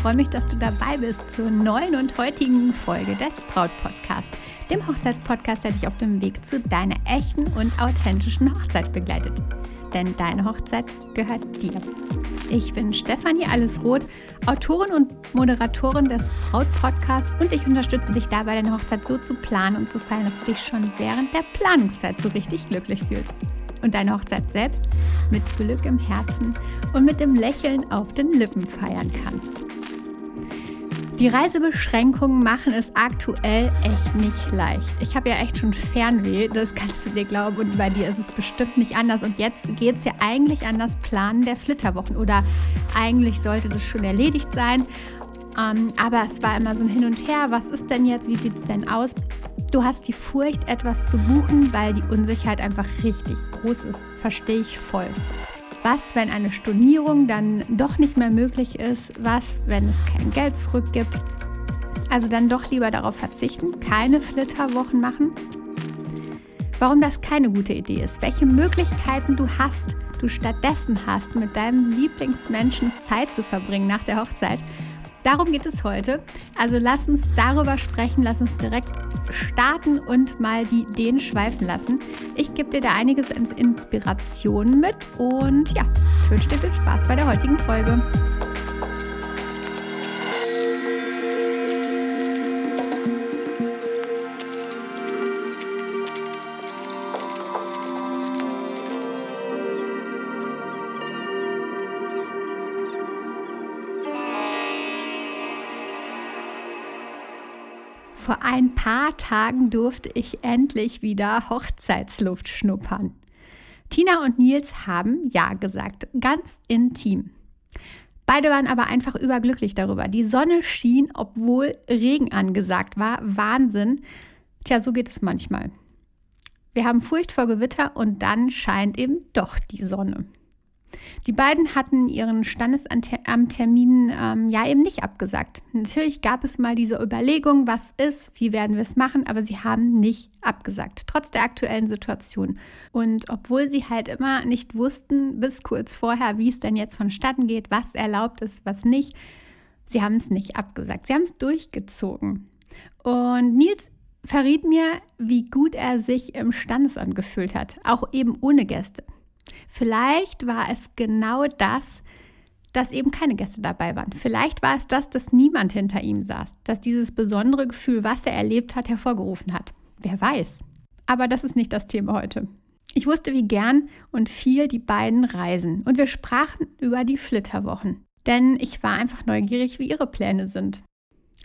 freue mich, dass du dabei bist zur neuen und heutigen Folge des Braut Podcast, dem Hochzeitspodcast, der dich auf dem Weg zu deiner echten und authentischen Hochzeit begleitet. Denn deine Hochzeit gehört dir. Ich bin Stefanie Allesroth, Autorin und Moderatorin des Braut Podcasts und ich unterstütze dich dabei, deine Hochzeit so zu planen und zu feiern, dass du dich schon während der Planungszeit so richtig glücklich fühlst und deine Hochzeit selbst mit Glück im Herzen und mit dem Lächeln auf den Lippen feiern kannst. Die Reisebeschränkungen machen es aktuell echt nicht leicht. Ich habe ja echt schon Fernweh, das kannst du dir glauben. Und bei dir ist es bestimmt nicht anders. Und jetzt geht es ja eigentlich an das Planen der Flitterwochen. Oder eigentlich sollte das schon erledigt sein. Ähm, aber es war immer so ein Hin und Her. Was ist denn jetzt? Wie sieht es denn aus? Du hast die Furcht, etwas zu buchen, weil die Unsicherheit einfach richtig groß ist. Verstehe ich voll. Was, wenn eine Stornierung dann doch nicht mehr möglich ist? Was, wenn es kein Geld zurückgibt? Also dann doch lieber darauf verzichten, keine Flitterwochen machen? Warum das keine gute Idee ist, welche Möglichkeiten du hast, du stattdessen hast, mit deinem Lieblingsmenschen Zeit zu verbringen nach der Hochzeit Darum geht es heute. Also lass uns darüber sprechen, lass uns direkt starten und mal die Ideen schweifen lassen. Ich gebe dir da einiges an Inspirationen mit und ja, ich wünsche dir viel Spaß bei der heutigen Folge. Paar Tagen durfte ich endlich wieder Hochzeitsluft schnuppern. Tina und Nils haben Ja gesagt, ganz intim. Beide waren aber einfach überglücklich darüber. Die Sonne schien, obwohl Regen angesagt war. Wahnsinn. Tja, so geht es manchmal. Wir haben Furcht vor Gewitter und dann scheint eben doch die Sonne. Die beiden hatten ihren Standesamttermin ähm, ja eben nicht abgesagt. Natürlich gab es mal diese Überlegung, was ist, wie werden wir es machen, aber sie haben nicht abgesagt, trotz der aktuellen Situation. Und obwohl sie halt immer nicht wussten, bis kurz vorher, wie es denn jetzt vonstatten geht, was erlaubt ist, was nicht, sie haben es nicht abgesagt. Sie haben es durchgezogen. Und Nils verriet mir, wie gut er sich im Standesamt gefühlt hat, auch eben ohne Gäste. Vielleicht war es genau das, dass eben keine Gäste dabei waren. Vielleicht war es das, dass niemand hinter ihm saß, dass dieses besondere Gefühl, was er erlebt hat, hervorgerufen hat. Wer weiß. Aber das ist nicht das Thema heute. Ich wusste, wie gern und viel die beiden reisen und wir sprachen über die Flitterwochen. Denn ich war einfach neugierig, wie ihre Pläne sind.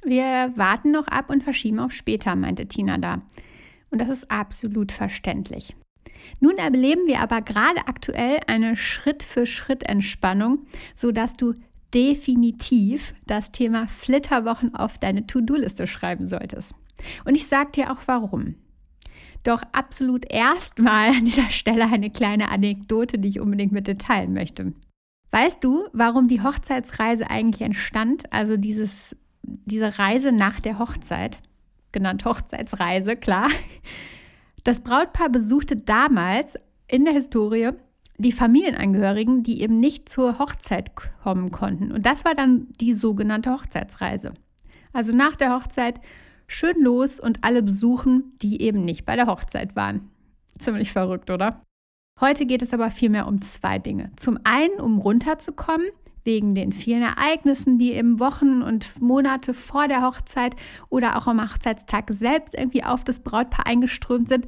Wir warten noch ab und verschieben auf später, meinte Tina da. Und das ist absolut verständlich. Nun erleben wir aber gerade aktuell eine Schritt-für-Schritt-Entspannung, sodass du definitiv das Thema Flitterwochen auf deine To-Do-Liste schreiben solltest. Und ich sage dir auch warum. Doch absolut erstmal an dieser Stelle eine kleine Anekdote, die ich unbedingt mit dir teilen möchte. Weißt du, warum die Hochzeitsreise eigentlich entstand? Also dieses, diese Reise nach der Hochzeit, genannt Hochzeitsreise, klar. Das Brautpaar besuchte damals in der Historie die Familienangehörigen, die eben nicht zur Hochzeit kommen konnten. Und das war dann die sogenannte Hochzeitsreise. Also nach der Hochzeit schön los und alle besuchen, die eben nicht bei der Hochzeit waren. Ziemlich verrückt, oder? Heute geht es aber vielmehr um zwei Dinge. Zum einen, um runterzukommen wegen den vielen Ereignissen, die eben Wochen und Monate vor der Hochzeit oder auch am Hochzeitstag selbst irgendwie auf das Brautpaar eingeströmt sind.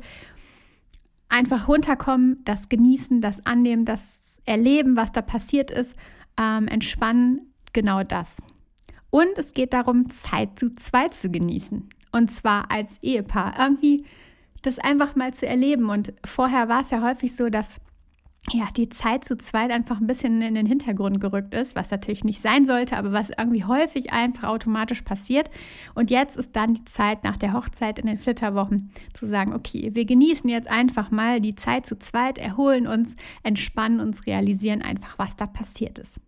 Einfach runterkommen, das genießen, das annehmen, das erleben, was da passiert ist, ähm, entspannen, genau das. Und es geht darum, Zeit zu zweit zu genießen. Und zwar als Ehepaar. Irgendwie das einfach mal zu erleben. Und vorher war es ja häufig so, dass ja, die Zeit zu zweit einfach ein bisschen in den Hintergrund gerückt ist, was natürlich nicht sein sollte, aber was irgendwie häufig einfach automatisch passiert. Und jetzt ist dann die Zeit nach der Hochzeit in den Flitterwochen zu sagen, okay, wir genießen jetzt einfach mal die Zeit zu zweit, erholen uns, entspannen uns, realisieren einfach, was da passiert ist.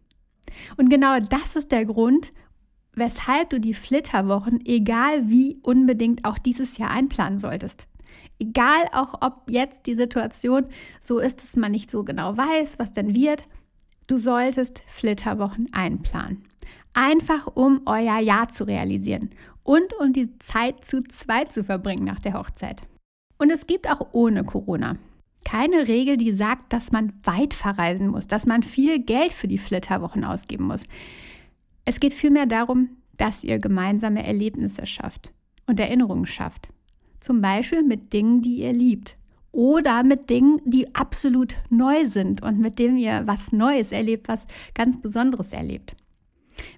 Und genau das ist der Grund, weshalb du die Flitterwochen, egal wie, unbedingt auch dieses Jahr einplanen solltest. Egal auch, ob jetzt die Situation so ist, dass man nicht so genau weiß, was denn wird, du solltest Flitterwochen einplanen. Einfach um euer Ja zu realisieren und um die Zeit zu zweit zu verbringen nach der Hochzeit. Und es gibt auch ohne Corona keine Regel, die sagt, dass man weit verreisen muss, dass man viel Geld für die Flitterwochen ausgeben muss. Es geht vielmehr darum, dass ihr gemeinsame Erlebnisse schafft und Erinnerungen schafft. Zum Beispiel mit Dingen, die ihr liebt. Oder mit Dingen, die absolut neu sind und mit denen ihr was Neues erlebt, was ganz Besonderes erlebt.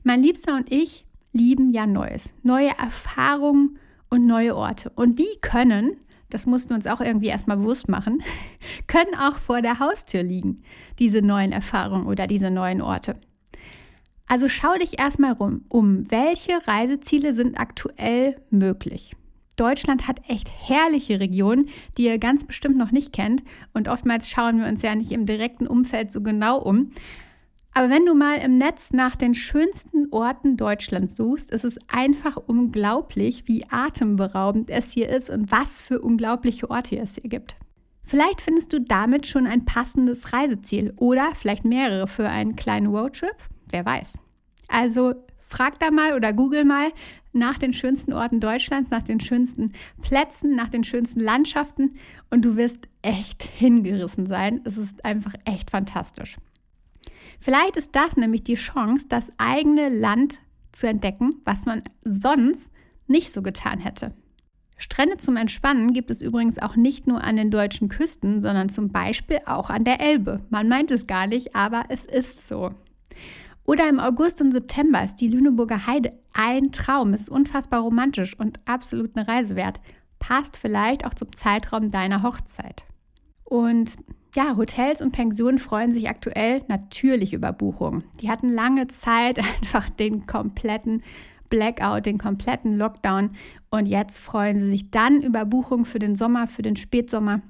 Mein Liebster und ich lieben ja Neues, neue Erfahrungen und neue Orte. Und die können, das mussten wir uns auch irgendwie erstmal bewusst machen, können auch vor der Haustür liegen, diese neuen Erfahrungen oder diese neuen Orte. Also schau dich erstmal rum, um welche Reiseziele sind aktuell möglich. Deutschland hat echt herrliche Regionen, die ihr ganz bestimmt noch nicht kennt. Und oftmals schauen wir uns ja nicht im direkten Umfeld so genau um. Aber wenn du mal im Netz nach den schönsten Orten Deutschlands suchst, ist es einfach unglaublich, wie atemberaubend es hier ist und was für unglaubliche Orte es hier gibt. Vielleicht findest du damit schon ein passendes Reiseziel oder vielleicht mehrere für einen kleinen Roadtrip, wer weiß. Also frag da mal oder google mal nach den schönsten Orten Deutschlands, nach den schönsten Plätzen, nach den schönsten Landschaften und du wirst echt hingerissen sein. Es ist einfach echt fantastisch. Vielleicht ist das nämlich die Chance, das eigene Land zu entdecken, was man sonst nicht so getan hätte. Strände zum Entspannen gibt es übrigens auch nicht nur an den deutschen Küsten, sondern zum Beispiel auch an der Elbe. Man meint es gar nicht, aber es ist so. Oder im August und September ist die Lüneburger Heide ein Traum. Es ist unfassbar romantisch und absolut eine Reise wert. Passt vielleicht auch zum Zeitraum deiner Hochzeit. Und ja, Hotels und Pensionen freuen sich aktuell natürlich über Buchungen. Die hatten lange Zeit einfach den kompletten Blackout, den kompletten Lockdown und jetzt freuen sie sich dann über Buchungen für den Sommer, für den Spätsommer.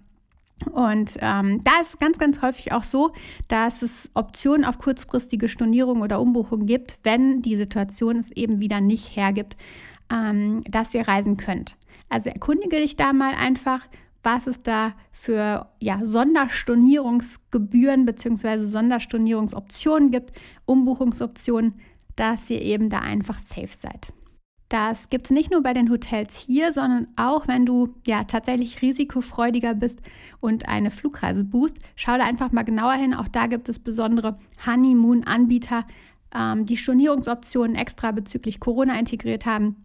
Und ähm, da ist ganz, ganz häufig auch so, dass es Optionen auf kurzfristige Stornierung oder Umbuchung gibt, wenn die Situation es eben wieder nicht hergibt, ähm, dass ihr reisen könnt. Also erkundige dich da mal einfach, was es da für ja, Sonderstornierungsgebühren bzw. Sonderstornierungsoptionen gibt, Umbuchungsoptionen, dass ihr eben da einfach safe seid. Das gibt es nicht nur bei den Hotels hier, sondern auch wenn du ja tatsächlich risikofreudiger bist und eine Flugreise buchst. Schau da einfach mal genauer hin. Auch da gibt es besondere Honeymoon-Anbieter, ähm, die Stornierungsoptionen extra bezüglich Corona integriert haben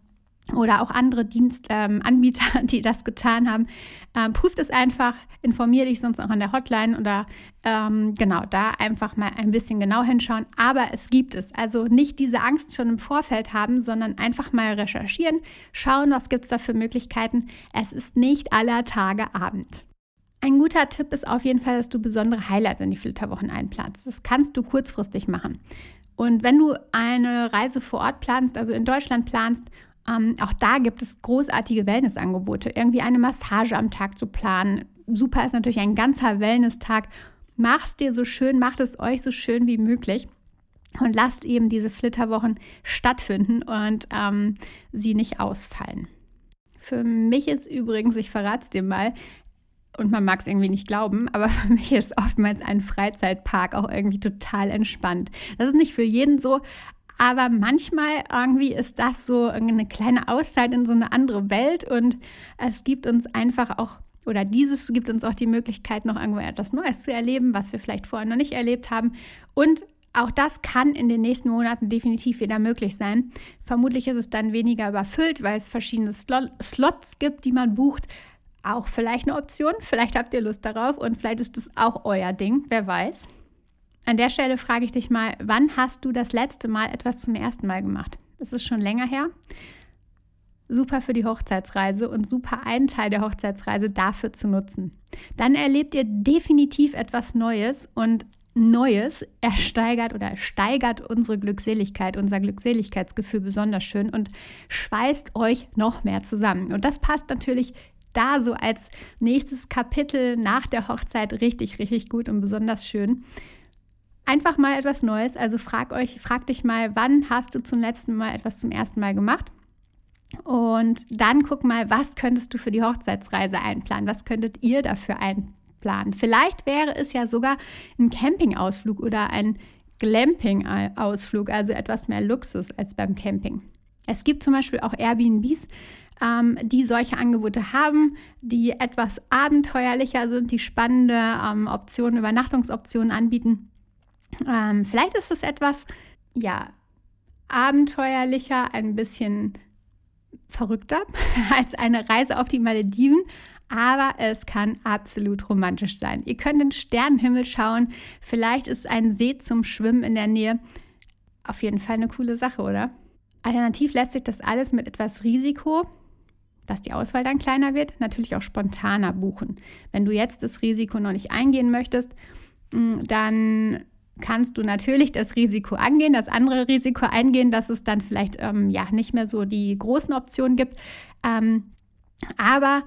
oder auch andere Dienstanbieter, ähm, die das getan haben. Ähm, prüft es einfach, informiere dich sonst auch an der Hotline oder ähm, genau da einfach mal ein bisschen genau hinschauen. Aber es gibt es. Also nicht diese Angst schon im Vorfeld haben, sondern einfach mal recherchieren, schauen, was gibt es da für Möglichkeiten. Es ist nicht aller Tage Abend. Ein guter Tipp ist auf jeden Fall, dass du besondere Highlights in die Flitterwochen einplanst. Das kannst du kurzfristig machen. Und wenn du eine Reise vor Ort planst, also in Deutschland planst ähm, auch da gibt es großartige Wellnessangebote. Irgendwie eine Massage am Tag zu planen. Super ist natürlich ein ganzer Wellness-Tag. Mach es dir so schön, macht es euch so schön wie möglich und lasst eben diese Flitterwochen stattfinden und ähm, sie nicht ausfallen. Für mich ist übrigens, ich verrate es dir mal, und man mag es irgendwie nicht glauben, aber für mich ist oftmals ein Freizeitpark auch irgendwie total entspannt. Das ist nicht für jeden so, aber manchmal irgendwie ist das so eine kleine Auszeit in so eine andere Welt und es gibt uns einfach auch oder dieses gibt uns auch die Möglichkeit, noch irgendwo etwas Neues zu erleben, was wir vielleicht vorher noch nicht erlebt haben. Und auch das kann in den nächsten Monaten definitiv wieder möglich sein. Vermutlich ist es dann weniger überfüllt, weil es verschiedene Slots gibt, die man bucht. Auch vielleicht eine Option. Vielleicht habt ihr Lust darauf und vielleicht ist es auch euer Ding, wer weiß. An der Stelle frage ich dich mal, wann hast du das letzte Mal etwas zum ersten Mal gemacht? Das ist schon länger her. Super für die Hochzeitsreise und super einen Teil der Hochzeitsreise dafür zu nutzen. Dann erlebt ihr definitiv etwas Neues und Neues ersteigert oder steigert unsere Glückseligkeit, unser Glückseligkeitsgefühl besonders schön und schweißt euch noch mehr zusammen. Und das passt natürlich da so als nächstes Kapitel nach der Hochzeit richtig, richtig gut und besonders schön einfach mal etwas Neues. Also frag euch, frag dich mal, wann hast du zum letzten Mal etwas zum ersten Mal gemacht? Und dann guck mal, was könntest du für die Hochzeitsreise einplanen? Was könntet ihr dafür einplanen? Vielleicht wäre es ja sogar ein Campingausflug oder ein Glamping-Ausflug, also etwas mehr Luxus als beim Camping. Es gibt zum Beispiel auch Airbnbs, ähm, die solche Angebote haben, die etwas abenteuerlicher sind, die spannende ähm, Optionen, Übernachtungsoptionen anbieten. Ähm, vielleicht ist es etwas, ja, abenteuerlicher, ein bisschen verrückter als eine Reise auf die Malediven, aber es kann absolut romantisch sein. Ihr könnt den Sternenhimmel schauen, vielleicht ist ein See zum Schwimmen in der Nähe. Auf jeden Fall eine coole Sache, oder? Alternativ lässt sich das alles mit etwas Risiko, dass die Auswahl dann kleiner wird, natürlich auch spontaner buchen. Wenn du jetzt das Risiko noch nicht eingehen möchtest, mm, dann kannst du natürlich das Risiko angehen, das andere Risiko eingehen, dass es dann vielleicht ähm, ja nicht mehr so die großen Optionen gibt. Ähm, aber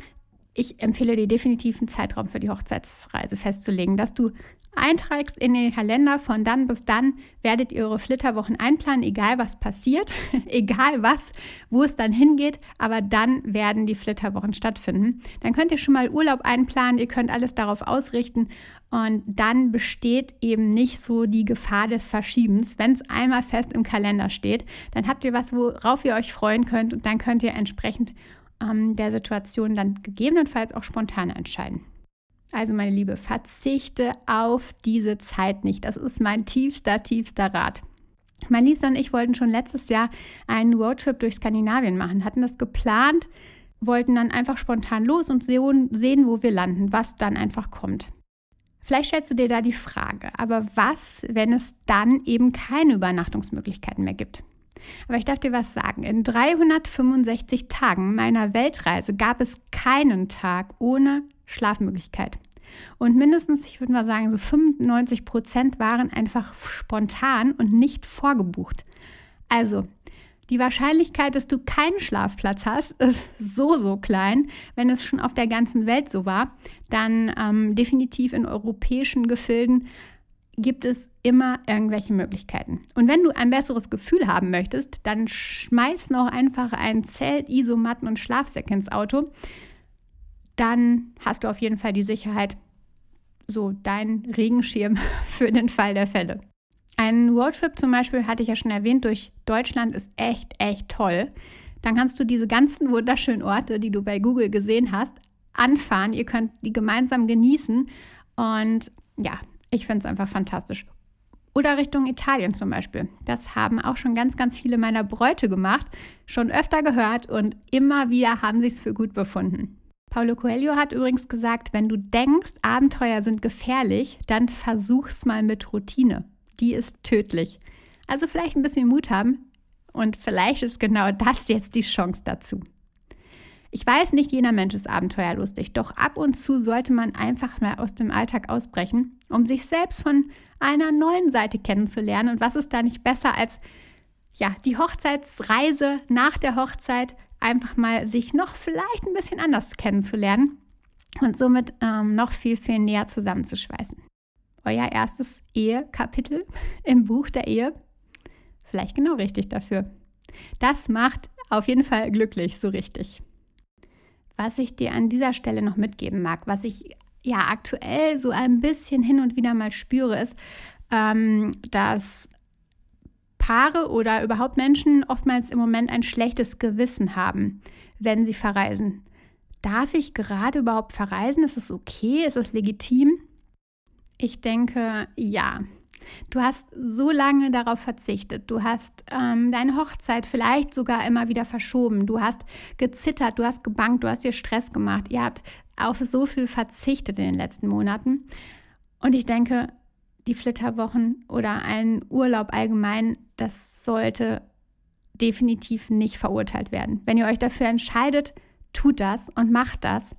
ich empfehle dir definitiv einen Zeitraum für die Hochzeitsreise festzulegen, dass du einträgst in den Kalender von dann bis dann werdet ihr eure Flitterwochen einplanen, egal was passiert, egal was, wo es dann hingeht, aber dann werden die Flitterwochen stattfinden. Dann könnt ihr schon mal Urlaub einplanen, ihr könnt alles darauf ausrichten und dann besteht eben nicht so die Gefahr des Verschiebens. Wenn es einmal fest im Kalender steht, dann habt ihr was, worauf ihr euch freuen könnt und dann könnt ihr entsprechend ähm, der Situation dann gegebenenfalls auch spontan entscheiden. Also meine Liebe, verzichte auf diese Zeit nicht. Das ist mein tiefster, tiefster Rat. Mein Liebster und ich wollten schon letztes Jahr einen Roadtrip durch Skandinavien machen, hatten das geplant, wollten dann einfach spontan los und sehen, wo wir landen, was dann einfach kommt. Vielleicht stellst du dir da die Frage, aber was, wenn es dann eben keine Übernachtungsmöglichkeiten mehr gibt? Aber ich darf dir was sagen. In 365 Tagen meiner Weltreise gab es keinen Tag ohne Schlafmöglichkeit. Und mindestens, ich würde mal sagen, so 95 Prozent waren einfach spontan und nicht vorgebucht. Also, die Wahrscheinlichkeit, dass du keinen Schlafplatz hast, ist so, so klein. Wenn es schon auf der ganzen Welt so war, dann ähm, definitiv in europäischen Gefilden gibt es immer irgendwelche Möglichkeiten. Und wenn du ein besseres Gefühl haben möchtest, dann schmeiß noch einfach ein Zelt, Isomatten und Schlafsäcke ins Auto. Dann hast du auf jeden Fall die Sicherheit, so dein Regenschirm für den Fall der Fälle. Ein Roadtrip zum Beispiel, hatte ich ja schon erwähnt, durch Deutschland ist echt, echt toll. Dann kannst du diese ganzen wunderschönen Orte, die du bei Google gesehen hast, anfahren. Ihr könnt die gemeinsam genießen. Und ja, ich finde es einfach fantastisch. Oder Richtung Italien zum Beispiel. Das haben auch schon ganz, ganz viele meiner Bräute gemacht, schon öfter gehört und immer wieder haben sie es für gut befunden. Paulo Coelho hat übrigens gesagt, wenn du denkst, Abenteuer sind gefährlich, dann versuch's mal mit Routine. Die ist tödlich. Also vielleicht ein bisschen Mut haben und vielleicht ist genau das jetzt die Chance dazu. Ich weiß, nicht jeder Mensch ist abenteuerlustig, doch ab und zu sollte man einfach mal aus dem Alltag ausbrechen, um sich selbst von einer neuen Seite kennenzulernen. Und was ist da nicht besser als ja, die Hochzeitsreise nach der Hochzeit, einfach mal sich noch vielleicht ein bisschen anders kennenzulernen und somit ähm, noch viel, viel näher zusammenzuschweißen. Euer erstes Ehekapitel im Buch der Ehe, vielleicht genau richtig dafür. Das macht auf jeden Fall glücklich, so richtig. Was ich dir an dieser Stelle noch mitgeben mag, was ich ja aktuell so ein bisschen hin und wieder mal spüre, ist, ähm, dass Paare oder überhaupt Menschen oftmals im Moment ein schlechtes Gewissen haben, wenn sie verreisen. Darf ich gerade überhaupt verreisen? Ist es okay? Ist es legitim? Ich denke, ja. Du hast so lange darauf verzichtet. Du hast ähm, deine Hochzeit vielleicht sogar immer wieder verschoben. Du hast gezittert, du hast gebankt, du hast dir Stress gemacht. Ihr habt auf so viel verzichtet in den letzten Monaten. Und ich denke, die Flitterwochen oder ein Urlaub allgemein, das sollte definitiv nicht verurteilt werden. Wenn ihr euch dafür entscheidet, tut das und macht das.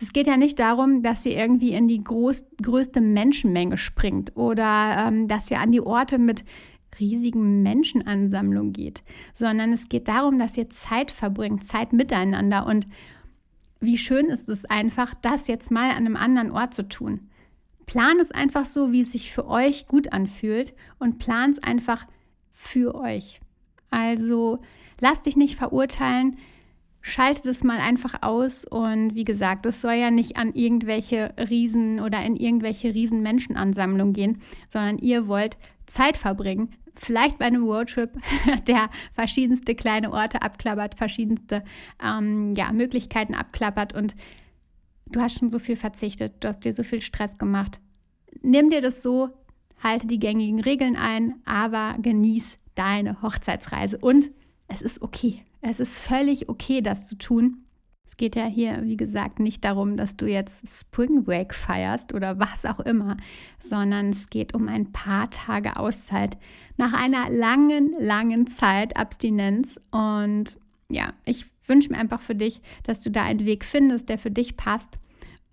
Es geht ja nicht darum, dass ihr irgendwie in die groß, größte Menschenmenge springt oder ähm, dass ihr an die Orte mit riesigen Menschenansammlungen geht, sondern es geht darum, dass ihr Zeit verbringt, Zeit miteinander. Und wie schön ist es einfach, das jetzt mal an einem anderen Ort zu tun. Plan es einfach so, wie es sich für euch gut anfühlt und plan es einfach für euch. Also lasst dich nicht verurteilen, schaltet es mal einfach aus und wie gesagt, es soll ja nicht an irgendwelche Riesen oder in irgendwelche Riesenmenschenansammlungen gehen, sondern ihr wollt Zeit verbringen. Vielleicht bei einem Roadtrip, der verschiedenste kleine Orte abklappert, verschiedenste ähm, ja, Möglichkeiten abklappert und du hast schon so viel verzichtet, du hast dir so viel Stress gemacht. Nimm dir das so, halte die gängigen Regeln ein, aber genieß deine Hochzeitsreise. Und es ist okay. Es ist völlig okay, das zu tun. Es geht ja hier, wie gesagt, nicht darum, dass du jetzt Spring Break feierst oder was auch immer, sondern es geht um ein paar Tage Auszeit nach einer langen, langen Zeit Abstinenz. Und ja, ich wünsche mir einfach für dich, dass du da einen Weg findest, der für dich passt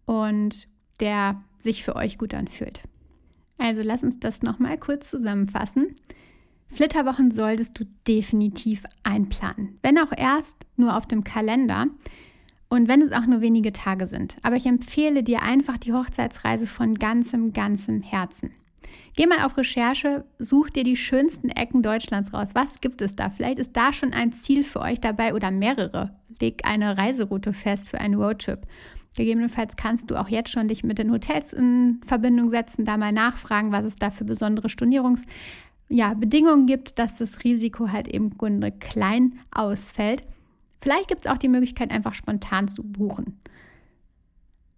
und der sich für euch gut anfühlt. Also lass uns das nochmal kurz zusammenfassen. Flitterwochen solltest du definitiv einplanen, wenn auch erst nur auf dem Kalender und wenn es auch nur wenige Tage sind. Aber ich empfehle dir einfach die Hochzeitsreise von ganzem, ganzem Herzen. Geh mal auf Recherche, such dir die schönsten Ecken Deutschlands raus. Was gibt es da? Vielleicht ist da schon ein Ziel für euch dabei oder mehrere. Leg eine Reiseroute fest für einen Roadtrip. Gegebenenfalls kannst du auch jetzt schon dich mit den Hotels in Verbindung setzen, da mal nachfragen, was es da für besondere Stornierungsbedingungen ja, gibt, dass das Risiko halt im Grunde klein ausfällt. Vielleicht gibt es auch die Möglichkeit, einfach spontan zu buchen.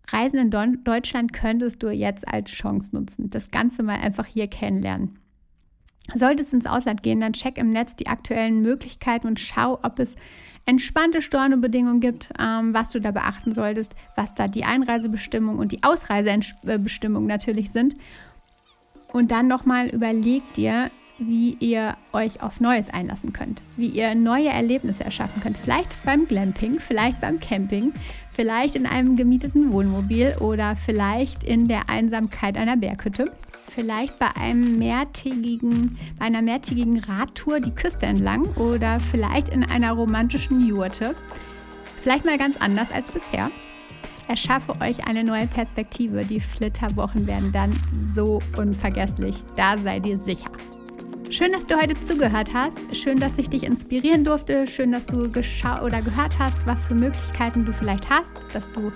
Reisen in Deutschland könntest du jetzt als Chance nutzen. Das Ganze mal einfach hier kennenlernen. Solltest du ins Ausland gehen, dann check im Netz die aktuellen Möglichkeiten und schau, ob es entspannte Stornobedingungen gibt, ähm, was du da beachten solltest, was da die Einreisebestimmung und die Ausreisebestimmung natürlich sind. Und dann nochmal überleg dir, wie ihr euch auf Neues einlassen könnt, wie ihr neue Erlebnisse erschaffen könnt. Vielleicht beim Glamping, vielleicht beim Camping, vielleicht in einem gemieteten Wohnmobil oder vielleicht in der Einsamkeit einer Berghütte. Vielleicht bei einem mehrtägigen, bei einer mehrtägigen Radtour die Küste entlang oder vielleicht in einer romantischen Jurte. Vielleicht mal ganz anders als bisher. Erschaffe euch eine neue Perspektive. Die Flitterwochen werden dann so unvergesslich. Da seid ihr sicher. Schön, dass du heute zugehört hast. Schön, dass ich dich inspirieren durfte. Schön, dass du geschaut oder gehört hast, was für Möglichkeiten du vielleicht hast, dass du,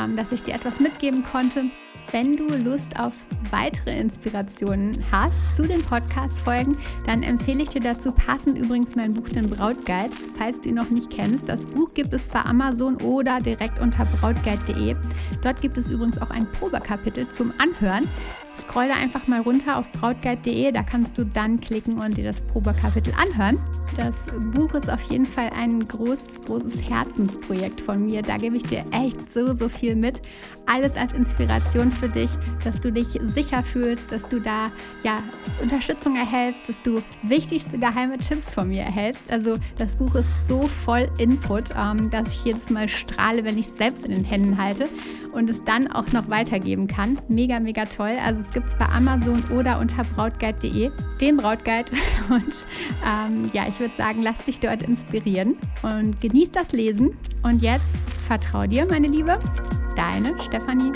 ähm, dass ich dir etwas mitgeben konnte. Wenn du Lust auf weitere Inspirationen hast zu den Podcast-Folgen, dann empfehle ich dir dazu passend übrigens mein Buch Den Brautguide, falls du ihn noch nicht kennst. Das Buch gibt es bei Amazon oder direkt unter brautguide.de. Dort gibt es übrigens auch ein Probekapitel zum Anhören. Scroll da einfach mal runter auf brautguide.de, da kannst du dann klicken und dir das Probekapitel anhören. Das Buch ist auf jeden Fall ein großes, großes Herzensprojekt von mir. Da gebe ich dir echt so, so viel mit. Alles als Inspiration für dich, dass du dich sicher fühlst, dass du da ja Unterstützung erhältst, dass du wichtigste geheime Tipps von mir erhältst. Also das Buch ist so voll Input, ähm, dass ich jedes Mal strahle, wenn ich es selbst in den Händen halte und es dann auch noch weitergeben kann. Mega, mega toll. Also es gibt es bei Amazon oder unter brautguide.de, den Brautguide. Und ähm, ja, ich würde sagen, lass dich dort inspirieren und genieß das Lesen. Und jetzt vertrau dir, meine Liebe, deine Stefanie.